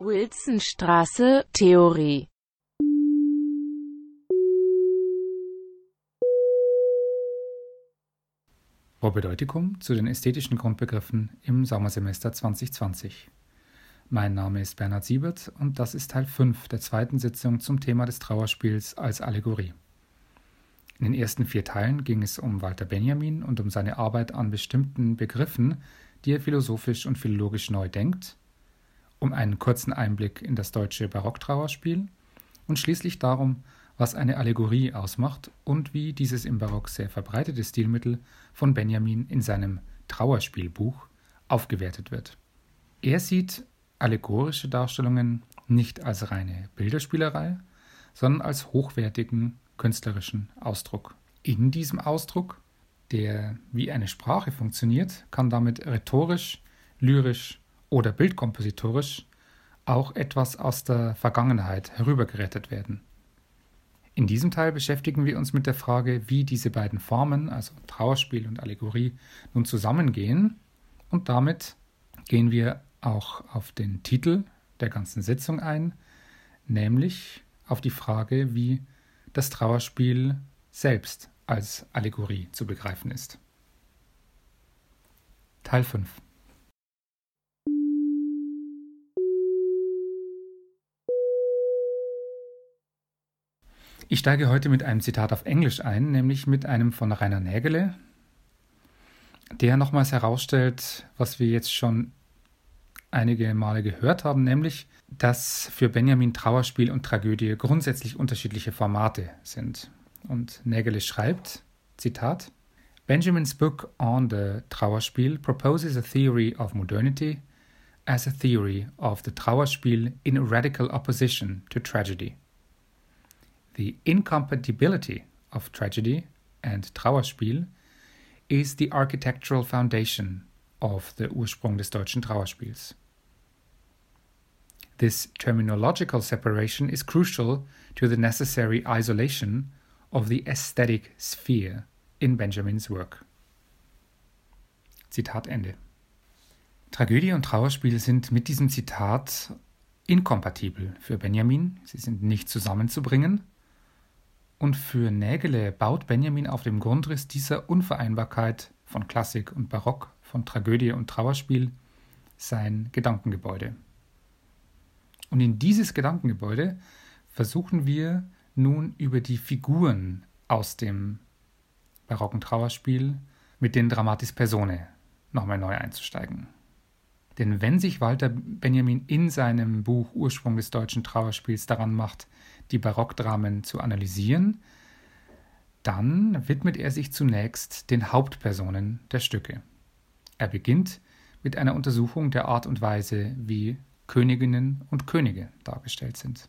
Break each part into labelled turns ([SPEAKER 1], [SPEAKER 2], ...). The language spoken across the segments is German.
[SPEAKER 1] Wilsonstraße, Theorie
[SPEAKER 2] Probedeutikum zu den ästhetischen Grundbegriffen im Sommersemester 2020. Mein Name ist Bernhard Siebert und das ist Teil 5 der zweiten Sitzung zum Thema des Trauerspiels als Allegorie. In den ersten vier Teilen ging es um Walter Benjamin und um seine Arbeit an bestimmten Begriffen, die er philosophisch und philologisch neu denkt um einen kurzen Einblick in das deutsche Barocktrauerspiel und schließlich darum, was eine Allegorie ausmacht und wie dieses im Barock sehr verbreitete Stilmittel von Benjamin in seinem Trauerspielbuch aufgewertet wird. Er sieht allegorische Darstellungen nicht als reine Bilderspielerei, sondern als hochwertigen künstlerischen Ausdruck. In diesem Ausdruck, der wie eine Sprache funktioniert, kann damit rhetorisch, lyrisch oder bildkompositorisch auch etwas aus der Vergangenheit herübergerettet werden. In diesem Teil beschäftigen wir uns mit der Frage, wie diese beiden Formen, also Trauerspiel und Allegorie, nun zusammengehen und damit gehen wir auch auf den Titel der ganzen Sitzung ein, nämlich auf die Frage, wie das Trauerspiel selbst als Allegorie zu begreifen ist. Teil 5 Ich steige heute mit einem Zitat auf Englisch ein, nämlich mit einem von Rainer Nägele, der nochmals herausstellt, was wir jetzt schon einige Male gehört haben, nämlich, dass für Benjamin Trauerspiel und Tragödie grundsätzlich unterschiedliche Formate sind. Und Nägele schreibt, Zitat, Benjamin's book on the Trauerspiel proposes a theory of modernity as a theory of the Trauerspiel in radical opposition to tragedy. The incompatibility of tragedy and Trauerspiel is the architectural foundation of the Ursprung des deutschen Trauerspiels. This terminological separation is crucial to the necessary isolation of the aesthetic sphere in Benjamins work. Zitat Ende. Tragödie und Trauerspiel sind mit diesem Zitat inkompatibel für Benjamin. Sie sind nicht zusammenzubringen und für Nägele baut Benjamin auf dem Grundriss dieser Unvereinbarkeit von Klassik und Barock, von Tragödie und Trauerspiel sein Gedankengebäude. Und in dieses Gedankengebäude versuchen wir nun über die Figuren aus dem barocken Trauerspiel mit den Dramatis Personae nochmal neu einzusteigen. Denn wenn sich Walter Benjamin in seinem Buch Ursprung des deutschen Trauerspiels daran macht, die Barockdramen zu analysieren, dann widmet er sich zunächst den Hauptpersonen der Stücke. Er beginnt mit einer Untersuchung der Art und Weise, wie Königinnen und Könige dargestellt sind.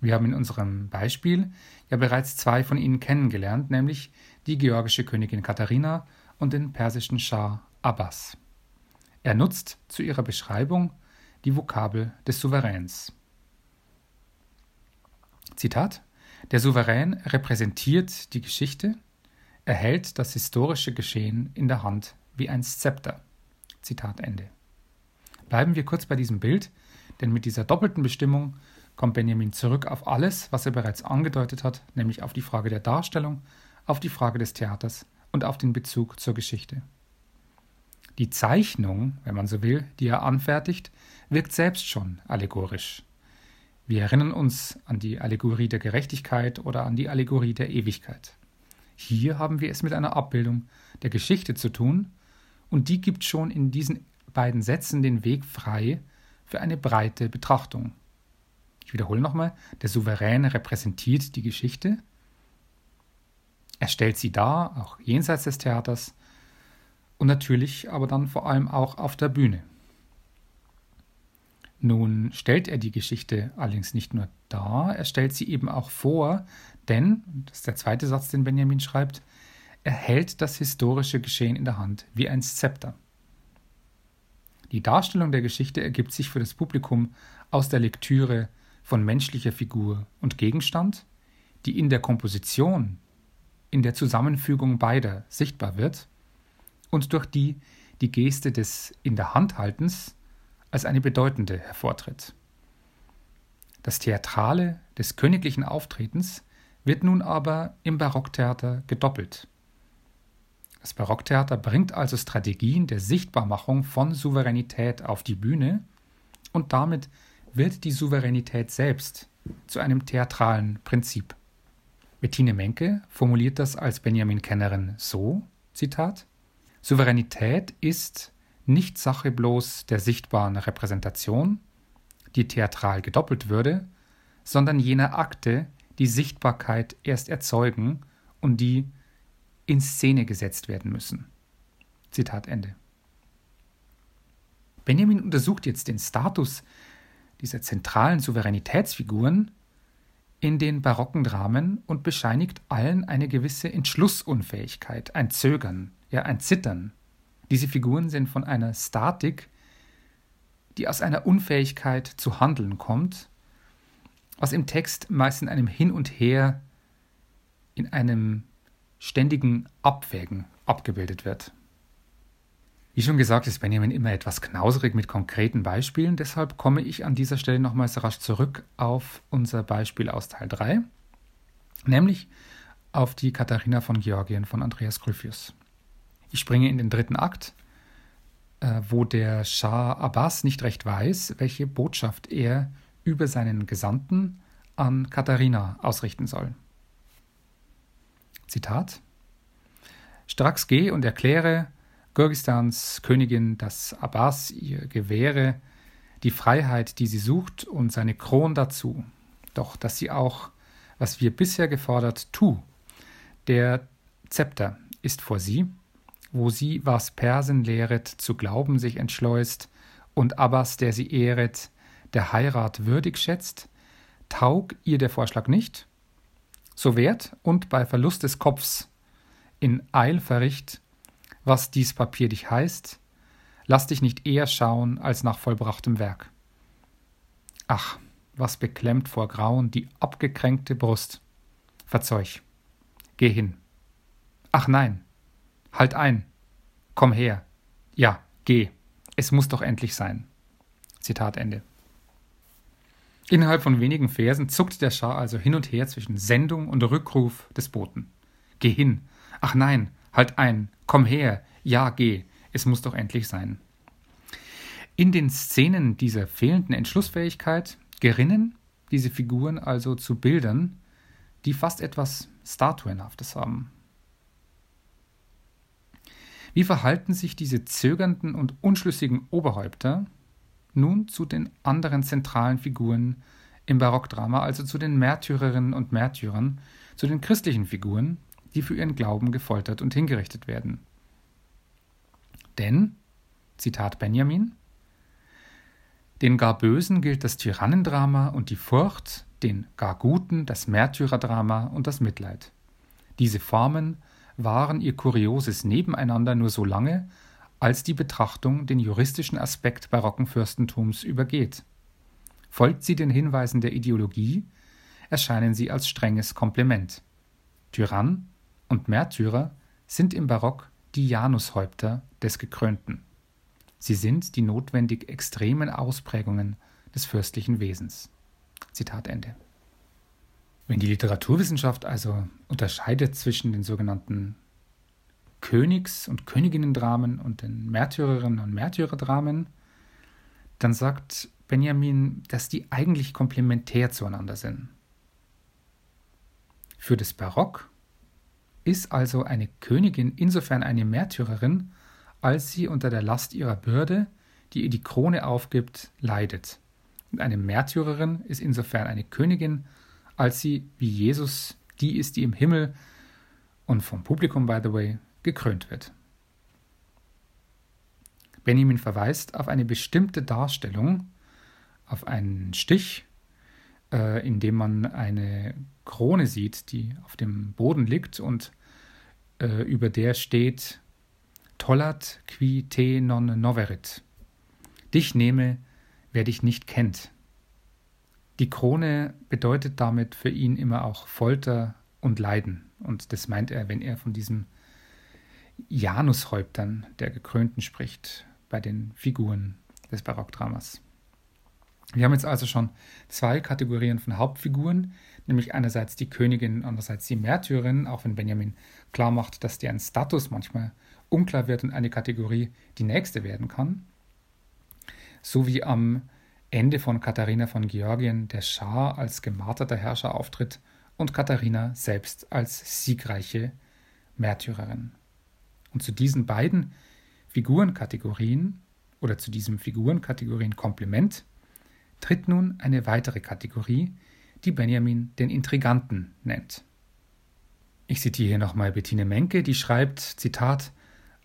[SPEAKER 2] Wir haben in unserem Beispiel ja bereits zwei von ihnen kennengelernt, nämlich die georgische Königin Katharina und den persischen Schah Abbas. Er nutzt zu ihrer Beschreibung die Vokabel des Souveräns. Zitat Der Souverän repräsentiert die Geschichte, er hält das historische Geschehen in der Hand wie ein Szepter. Zitat Ende. Bleiben wir kurz bei diesem Bild, denn mit dieser doppelten Bestimmung kommt Benjamin zurück auf alles, was er bereits angedeutet hat, nämlich auf die Frage der Darstellung, auf die Frage des Theaters und auf den Bezug zur Geschichte. Die Zeichnung, wenn man so will, die er anfertigt, wirkt selbst schon allegorisch. Wir erinnern uns an die Allegorie der Gerechtigkeit oder an die Allegorie der Ewigkeit. Hier haben wir es mit einer Abbildung der Geschichte zu tun, und die gibt schon in diesen beiden Sätzen den Weg frei für eine breite Betrachtung. Ich wiederhole nochmal, der Souverän repräsentiert die Geschichte, er stellt sie dar, auch jenseits des Theaters, und natürlich aber dann vor allem auch auf der Bühne. Nun stellt er die Geschichte allerdings nicht nur dar, er stellt sie eben auch vor, denn, das ist der zweite Satz, den Benjamin schreibt, er hält das historische Geschehen in der Hand wie ein Zepter. Die Darstellung der Geschichte ergibt sich für das Publikum aus der Lektüre von menschlicher Figur und Gegenstand, die in der Komposition, in der Zusammenfügung beider sichtbar wird und durch die die Geste des In der Hand haltens als eine bedeutende hervortritt. Das Theatrale des königlichen Auftretens wird nun aber im Barocktheater gedoppelt. Das Barocktheater bringt also Strategien der Sichtbarmachung von Souveränität auf die Bühne und damit wird die Souveränität selbst zu einem theatralen Prinzip. Bettine Menke formuliert das als Benjamin-Kennerin so: Zitat: Souveränität ist nicht Sache bloß der sichtbaren Repräsentation, die theatral gedoppelt würde, sondern jener Akte, die Sichtbarkeit erst erzeugen und die in Szene gesetzt werden müssen. Zitat Ende. Benjamin untersucht jetzt den Status dieser zentralen Souveränitätsfiguren in den barocken Dramen und bescheinigt allen eine gewisse Entschlussunfähigkeit, ein Zögern, ja ein Zittern. Diese Figuren sind von einer Statik, die aus einer Unfähigkeit zu handeln kommt, was im Text meist in einem Hin und Her, in einem ständigen Abwägen abgebildet wird. Wie schon gesagt, ist Benjamin immer etwas knauserig mit konkreten Beispielen, deshalb komme ich an dieser Stelle nochmals rasch zurück auf unser Beispiel aus Teil 3, nämlich auf die Katharina von Georgien von Andreas Gryphius. Ich springe in den dritten Akt, äh, wo der Schah Abbas nicht recht weiß, welche Botschaft er über seinen Gesandten an Katharina ausrichten soll. Zitat Stracks geh und erkläre, Kyrgyzstans Königin, dass Abbas ihr gewähre die Freiheit, die sie sucht, und seine Kron dazu. Doch dass sie auch, was wir bisher gefordert, tu. Der Zepter ist vor sie, wo sie, was Persen lehret, zu glauben sich entschleust, und Abbas, der sie ehret, der Heirat würdig schätzt, taug ihr der Vorschlag nicht, so wert und bei Verlust des Kopfs in Eil verricht, was dies Papier dich heißt, lass dich nicht eher schauen als nach vollbrachtem Werk. Ach, was beklemmt vor Grauen die abgekränkte Brust. Verzeug, geh hin. Ach nein, halt ein, komm her. Ja, geh, es muss doch endlich sein. Zitat Ende. Innerhalb von wenigen Versen zuckt der Schar also hin und her zwischen Sendung und Rückruf des Boten. Geh hin. Ach nein, halt ein, komm her, ja, geh, es muss doch endlich sein. In den Szenen dieser fehlenden Entschlussfähigkeit gerinnen diese Figuren also zu Bildern, die fast etwas Statuenhaftes haben. Wie verhalten sich diese zögernden und unschlüssigen Oberhäupter nun zu den anderen zentralen Figuren im Barockdrama, also zu den Märtyrerinnen und Märtyrern, zu den christlichen Figuren, die für ihren Glauben gefoltert und hingerichtet werden. Denn, Zitat Benjamin, den gar Bösen gilt das Tyrannendrama und die Furcht, den gar Guten das Märtyrerdrama und das Mitleid. Diese Formen waren ihr kurioses Nebeneinander nur so lange, als die Betrachtung den juristischen Aspekt barocken Fürstentums übergeht. Folgt sie den Hinweisen der Ideologie, erscheinen sie als strenges Komplement. Tyrann und Märtyrer sind im Barock die Janushäupter des Gekrönten. Sie sind die notwendig extremen Ausprägungen des fürstlichen Wesens. Zitat Ende. Wenn die Literaturwissenschaft also unterscheidet zwischen den sogenannten Königs- und Königinnendramen und den Märtyrerinnen und Märtyrerdramen, dann sagt Benjamin, dass die eigentlich komplementär zueinander sind. Für das Barock ist also eine Königin insofern eine Märtyrerin, als sie unter der Last ihrer Bürde, die ihr die Krone aufgibt, leidet. Und eine Märtyrerin ist insofern eine Königin, als sie, wie Jesus, die ist, die im Himmel und vom Publikum, by the way, gekrönt wird. Benjamin verweist auf eine bestimmte Darstellung, auf einen Stich, äh, in dem man eine Krone sieht, die auf dem Boden liegt und äh, über der steht Tollat qui te non noverit. Dich nehme, wer dich nicht kennt. Die Krone bedeutet damit für ihn immer auch Folter und Leiden. Und das meint er, wenn er von diesem Janushäuptern der Gekrönten spricht bei den Figuren des Barockdramas. Wir haben jetzt also schon zwei Kategorien von Hauptfiguren, nämlich einerseits die Königin, andererseits die Märtyrerin, auch wenn Benjamin klar macht, dass deren Status manchmal unklar wird und eine Kategorie die nächste werden kann. So wie am Ende von Katharina von Georgien der Schah als gemarterter Herrscher auftritt und Katharina selbst als siegreiche Märtyrerin. Und zu diesen beiden Figurenkategorien oder zu diesem Figurenkategorien Komplement tritt nun eine weitere Kategorie, die Benjamin den Intriganten nennt. Ich zitiere hier nochmal Bettine Menke, die schreibt, Zitat,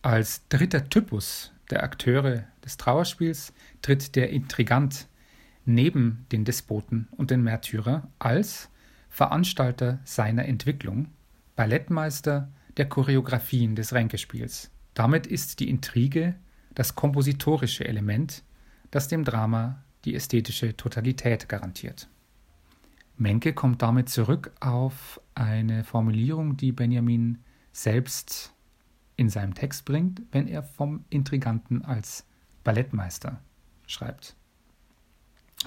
[SPEAKER 2] als dritter Typus der Akteure des Trauerspiels tritt der Intrigant neben den Despoten und den Märtyrer als Veranstalter seiner Entwicklung, Ballettmeister der Choreografien des Ränkespiels. Damit ist die Intrige das kompositorische Element, das dem Drama die ästhetische Totalität garantiert. Menke kommt damit zurück auf eine Formulierung, die Benjamin selbst in seinem Text bringt, wenn er vom Intriganten als Ballettmeister schreibt.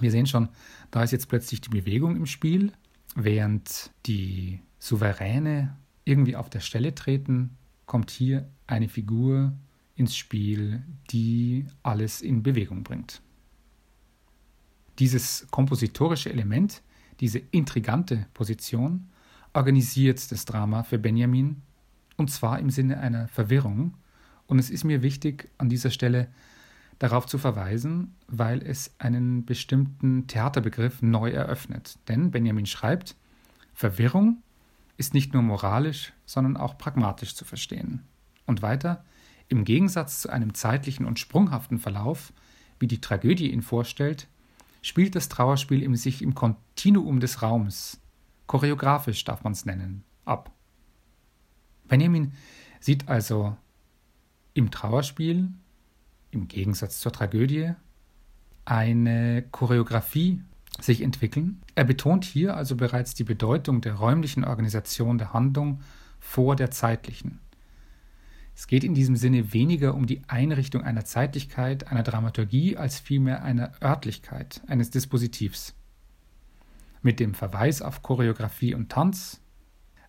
[SPEAKER 2] Wir sehen schon, da ist jetzt plötzlich die Bewegung im Spiel, während die Souveräne irgendwie auf der Stelle treten, kommt hier eine Figur ins Spiel, die alles in Bewegung bringt. Dieses kompositorische Element, diese intrigante Position, organisiert das Drama für Benjamin und zwar im Sinne einer Verwirrung. Und es ist mir wichtig, an dieser Stelle darauf zu verweisen, weil es einen bestimmten Theaterbegriff neu eröffnet. Denn Benjamin schreibt, Verwirrung ist nicht nur moralisch, sondern auch pragmatisch zu verstehen. Und weiter, im Gegensatz zu einem zeitlichen und sprunghaften Verlauf, wie die Tragödie ihn vorstellt, spielt das Trauerspiel im sich im Kontinuum des Raums, choreografisch darf man es nennen, ab. Benjamin sieht also im Trauerspiel, im Gegensatz zur Tragödie, eine Choreografie sich entwickeln. Er betont hier also bereits die Bedeutung der räumlichen Organisation der Handlung vor der zeitlichen. Es geht in diesem Sinne weniger um die Einrichtung einer Zeitlichkeit, einer Dramaturgie, als vielmehr einer Örtlichkeit, eines Dispositivs. Mit dem Verweis auf Choreografie und Tanz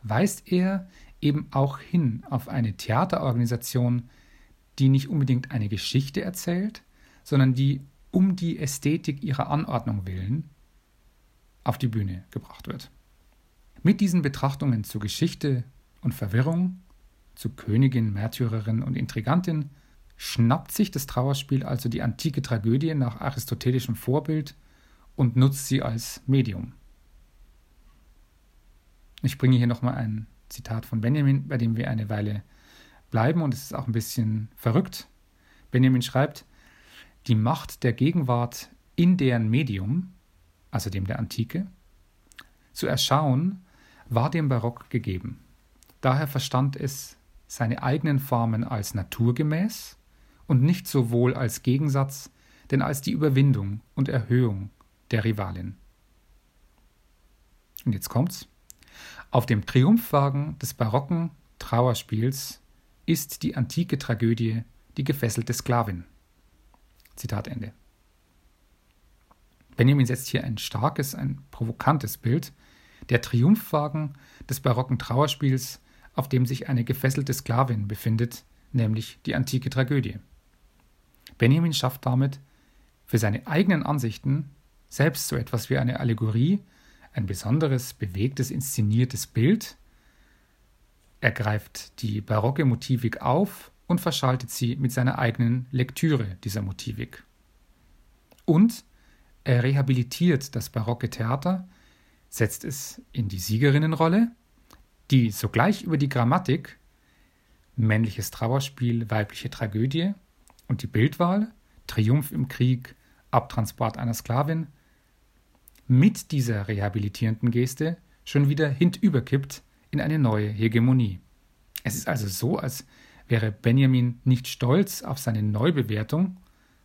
[SPEAKER 2] weist er eben auch hin auf eine Theaterorganisation, die nicht unbedingt eine Geschichte erzählt, sondern die um die Ästhetik ihrer Anordnung willen auf die Bühne gebracht wird. Mit diesen Betrachtungen zu Geschichte und Verwirrung zu Königin, Märtyrerin und Intrigantin, schnappt sich das Trauerspiel also die antike Tragödie nach aristotelischem Vorbild und nutzt sie als Medium. Ich bringe hier nochmal ein Zitat von Benjamin, bei dem wir eine Weile bleiben und es ist auch ein bisschen verrückt. Benjamin schreibt, die Macht der Gegenwart in deren Medium, also dem der Antike, zu erschauen, war dem Barock gegeben. Daher verstand es seine eigenen Formen als naturgemäß und nicht sowohl als Gegensatz, denn als die Überwindung und Erhöhung der Rivalin. Und jetzt kommt's. Auf dem Triumphwagen des barocken Trauerspiels ist die antike Tragödie die gefesselte Sklavin. Zitat Ende. Benjamin setzt hier ein starkes, ein provokantes Bild. Der Triumphwagen des barocken Trauerspiels auf dem sich eine gefesselte Sklavin befindet, nämlich die antike Tragödie. Benjamin schafft damit für seine eigenen Ansichten selbst so etwas wie eine Allegorie, ein besonderes, bewegtes, inszeniertes Bild. Er greift die barocke Motivik auf und verschaltet sie mit seiner eigenen Lektüre dieser Motivik. Und er rehabilitiert das barocke Theater, setzt es in die Siegerinnenrolle die sogleich über die Grammatik männliches Trauerspiel, weibliche Tragödie und die Bildwahl, Triumph im Krieg, Abtransport einer Sklavin, mit dieser rehabilitierenden Geste schon wieder hintüberkippt in eine neue Hegemonie. Es ist also so, als wäre Benjamin nicht stolz auf seine Neubewertung,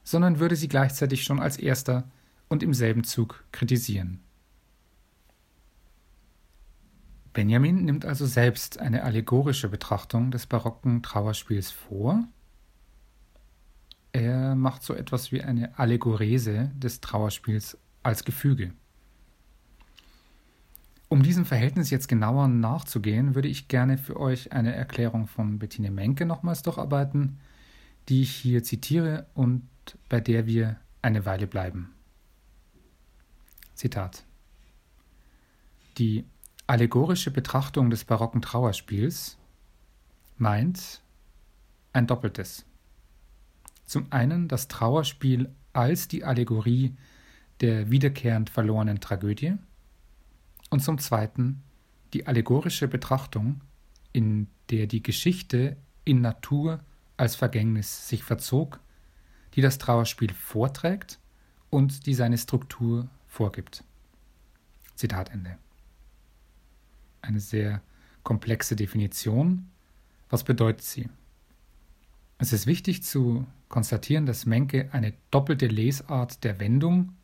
[SPEAKER 2] sondern würde sie gleichzeitig schon als erster und im selben Zug kritisieren. Benjamin nimmt also selbst eine allegorische Betrachtung des barocken Trauerspiels vor. Er macht so etwas wie eine Allegorese des Trauerspiels als Gefüge. Um diesem Verhältnis jetzt genauer nachzugehen, würde ich gerne für euch eine Erklärung von Bettine Menke nochmals durcharbeiten, die ich hier zitiere und bei der wir eine Weile bleiben. Zitat. Die allegorische Betrachtung des barocken Trauerspiels meint ein Doppeltes. Zum einen das Trauerspiel als die Allegorie der wiederkehrend verlorenen Tragödie und zum Zweiten die allegorische Betrachtung, in der die Geschichte in Natur als Vergängnis sich verzog, die das Trauerspiel vorträgt und die seine Struktur vorgibt. Zitat Ende. Eine sehr komplexe Definition. Was bedeutet sie? Es ist wichtig zu konstatieren, dass Menke eine doppelte Lesart der Wendung,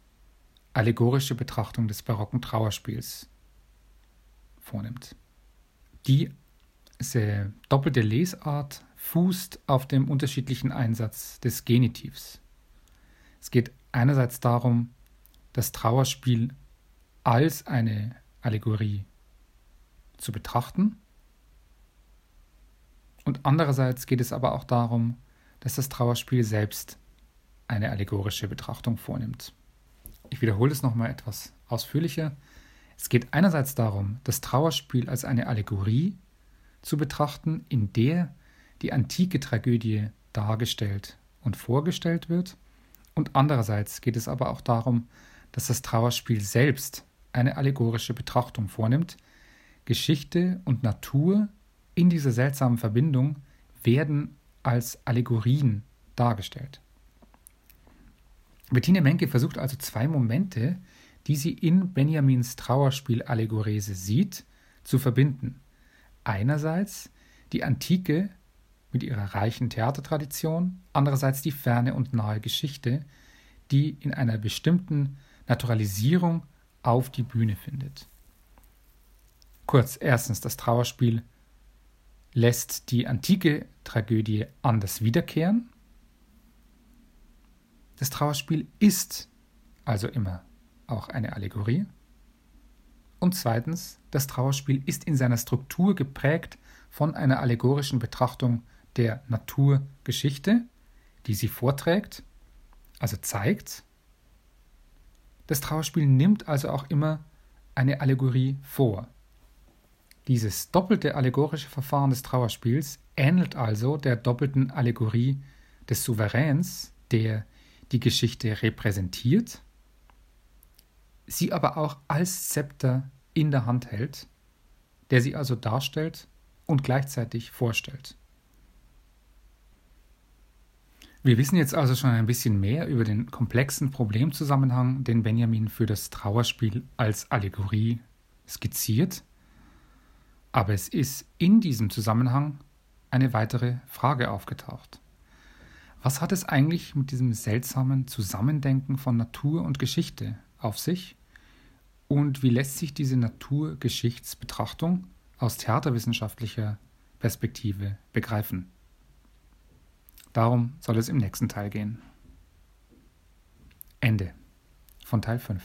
[SPEAKER 2] allegorische Betrachtung des barocken Trauerspiels vornimmt. Die doppelte Lesart fußt auf dem unterschiedlichen Einsatz des Genitivs. Es geht einerseits darum, das Trauerspiel als eine Allegorie zu betrachten und andererseits geht es aber auch darum, dass das Trauerspiel selbst eine allegorische Betrachtung vornimmt. Ich wiederhole es nochmal etwas ausführlicher. Es geht einerseits darum, das Trauerspiel als eine Allegorie zu betrachten, in der die antike Tragödie dargestellt und vorgestellt wird. Und andererseits geht es aber auch darum, dass das Trauerspiel selbst eine allegorische Betrachtung vornimmt. Geschichte und Natur in dieser seltsamen Verbindung werden als Allegorien dargestellt. Bettine Menke versucht also zwei Momente, die sie in Benjamins Trauerspiel Allegorese sieht, zu verbinden. Einerseits die Antike mit ihrer reichen Theatertradition, andererseits die ferne und nahe Geschichte, die in einer bestimmten Naturalisierung auf die Bühne findet. Kurz, erstens das Trauerspiel lässt die antike Tragödie anders wiederkehren. Das Trauerspiel ist also immer auch eine Allegorie. Und zweitens, das Trauerspiel ist in seiner Struktur geprägt von einer allegorischen Betrachtung der Naturgeschichte, die sie vorträgt, also zeigt. Das Trauerspiel nimmt also auch immer eine Allegorie vor. Dieses doppelte allegorische Verfahren des Trauerspiels ähnelt also der doppelten Allegorie des Souveräns, der die Geschichte repräsentiert, sie aber auch als Zepter in der Hand hält, der sie also darstellt und gleichzeitig vorstellt. Wir wissen jetzt also schon ein bisschen mehr über den komplexen Problemzusammenhang, den Benjamin für das Trauerspiel als Allegorie skizziert. Aber es ist in diesem Zusammenhang eine weitere Frage aufgetaucht. Was hat es eigentlich mit diesem seltsamen Zusammendenken von Natur und Geschichte auf sich? Und wie lässt sich diese Naturgeschichtsbetrachtung aus theaterwissenschaftlicher Perspektive begreifen? Darum soll es im nächsten Teil gehen. Ende von Teil 5.